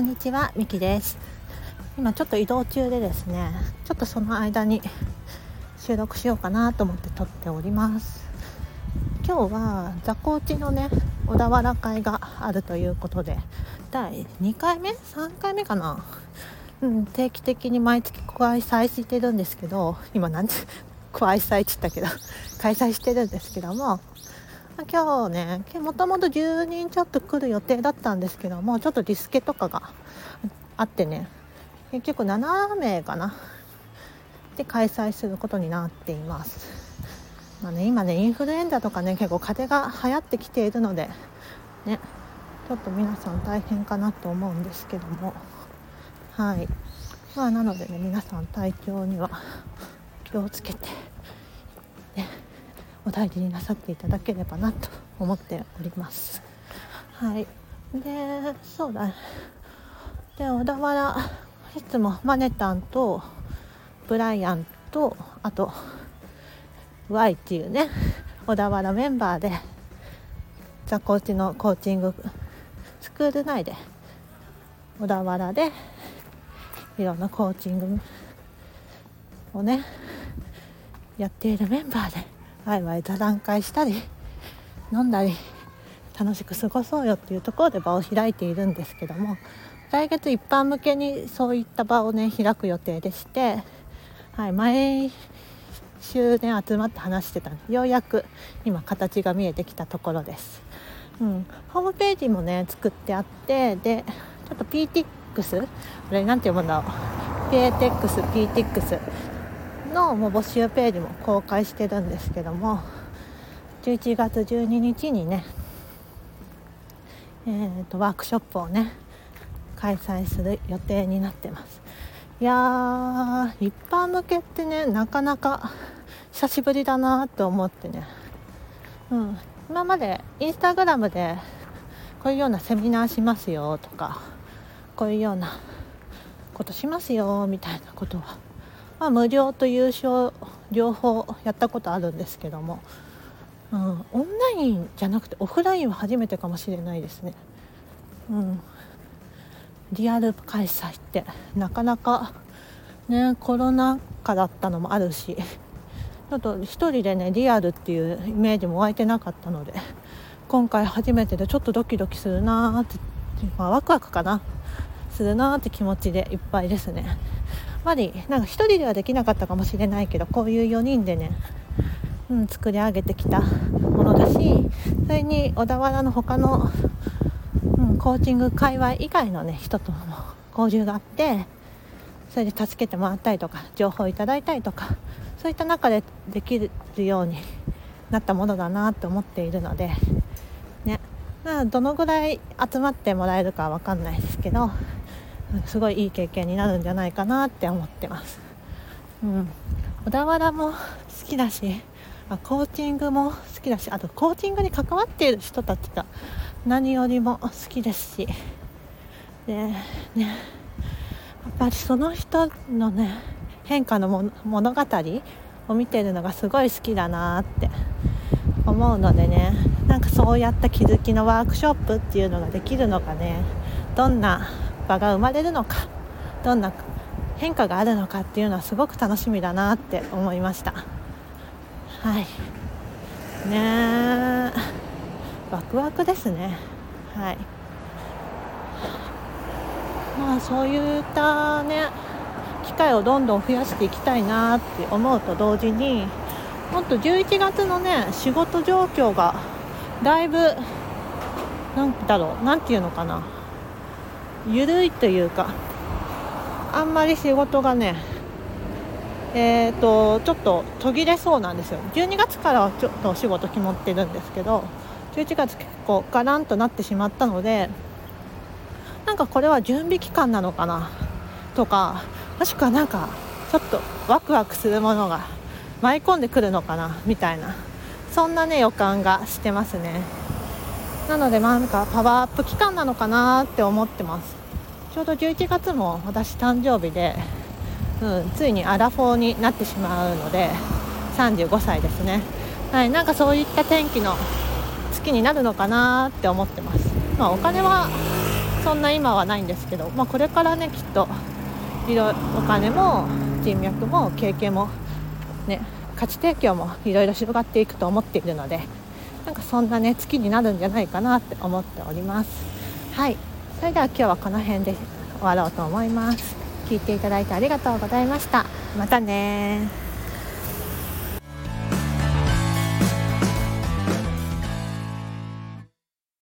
んにちはみきです。今ちょっと移動中でですねちょっとその間に収録しようかなと思って撮っております。今日は座高地のね小田原会があるということで第2回目？3回目かな？うん、定期的に毎月開催してるんですけど今なんて 開催って言ったけど開催してるんですけども今日ねもともと10人ちょっと来る予定だったんですけどもちょっとリスケとかがあってね結局7名かな。で開催することになっています、まあね、今ねインフルエンザとかね結構風が流行ってきているのでねちょっと皆さん大変かなと思うんですけども。はい。まあなのでね皆さん体調には気をつけてね。お大事になさっていただければなと思っております。はい。でそうだ。で小田原いつもマネタンとブライアンとあと Y っていうね小田原メンバーでザコーチのコーチングスクール内で小田原でいろんなコーチングをねやっているメンバーでワイワイ座談会したり飲んだり楽しく過ごそうよっていうところで場を開いているんですけども来月一般向けにそういった場をね開く予定でして、はい、毎週ね集まって話してたようやく今形が見えてきたところです、うん、ホームページもね作ってあってでちょっと PTX あれなんて読むんだろう。PATX、PTX のもう募集ページも公開してるんですけども11月12日にね、えーと、ワークショップをね開催する予定になってます。いやー一般向けってねなかなか久しぶりだなと思ってね、うん、今までインスタグラムでこういうようなセミナーしますよとかこういうようなことしますよみたいなことはまあ、無料と有償両方やったことあるんですけども、うん、オンラインじゃなくてオフラインは初めてかもしれないですね。うん、リアル開催ってなかなかねコロナ禍だったのもあるしちょっと1人でねリアルっていうイメージも湧いてなかったので今回初めてでちょっとドキドキするなーって、まあ、ワクワクかなするなーって気持ちでいっぱいですね。ぱりなんか1人ではできなかったかもしれないけどこういう4人でね、うん、作り上げてきたものだしそれに小田原の他の、うん、コーチング界隈以外のね人とも交流があってそれで助けてもらったりとか情報をいただいたりとかそういった中でできるようになったものだなと思っているのでね。どのぐらい集まってもらえるかわかんないですけどすごいいい経験になるんじゃないかなって思ってます、うん、小田原も好きだしコーチングも好きだしあとコーチングに関わっている人たちが何よりも好きですし。でねやっぱりその人のね変化の物語を見てるのがすごい好きだなって思うのでねなんかそうやった気づきのワークショップっていうのができるのがねどんな場が生まれるのかどんな変化があるのかっていうのはすごく楽しみだなって思いました。はい。ねワクワクですね。はい。まあそういったね機会をどんどん増やしていきたいなって思うと同時にもっと11月のね仕事状況がだいぶなんだろう何て言うのかな。緩いというかあんまり仕事がねえーと、ちょっと途切れそうなんですよ12月からはちょっとお仕事決まってるんですけど11月結構ガランとなってしまったのでなんかこれは準備期間なのかなとかもしくはなんかちょっとワクワクするものが舞い込んでくるのかなみたいなそんなね予感がしてますね。なのでなんかパワーアップ期間なのかなって思ってます。ちょうど11月も私誕生日で、うん、ついにアラフォーになってしまうので35歳ですね。はいなんかそういった天気の月になるのかなって思ってます。まあお金はそんな今はないんですけど、まあ、これからねきっといろお金も人脈も経験もね価値提供もいろいろ広がっていくと思っているのでなんかそんなね月になるんじゃないかなって思っております。はい。それでは今日はこの辺で終わろうと思います。聞いていただいてありがとうございました。またね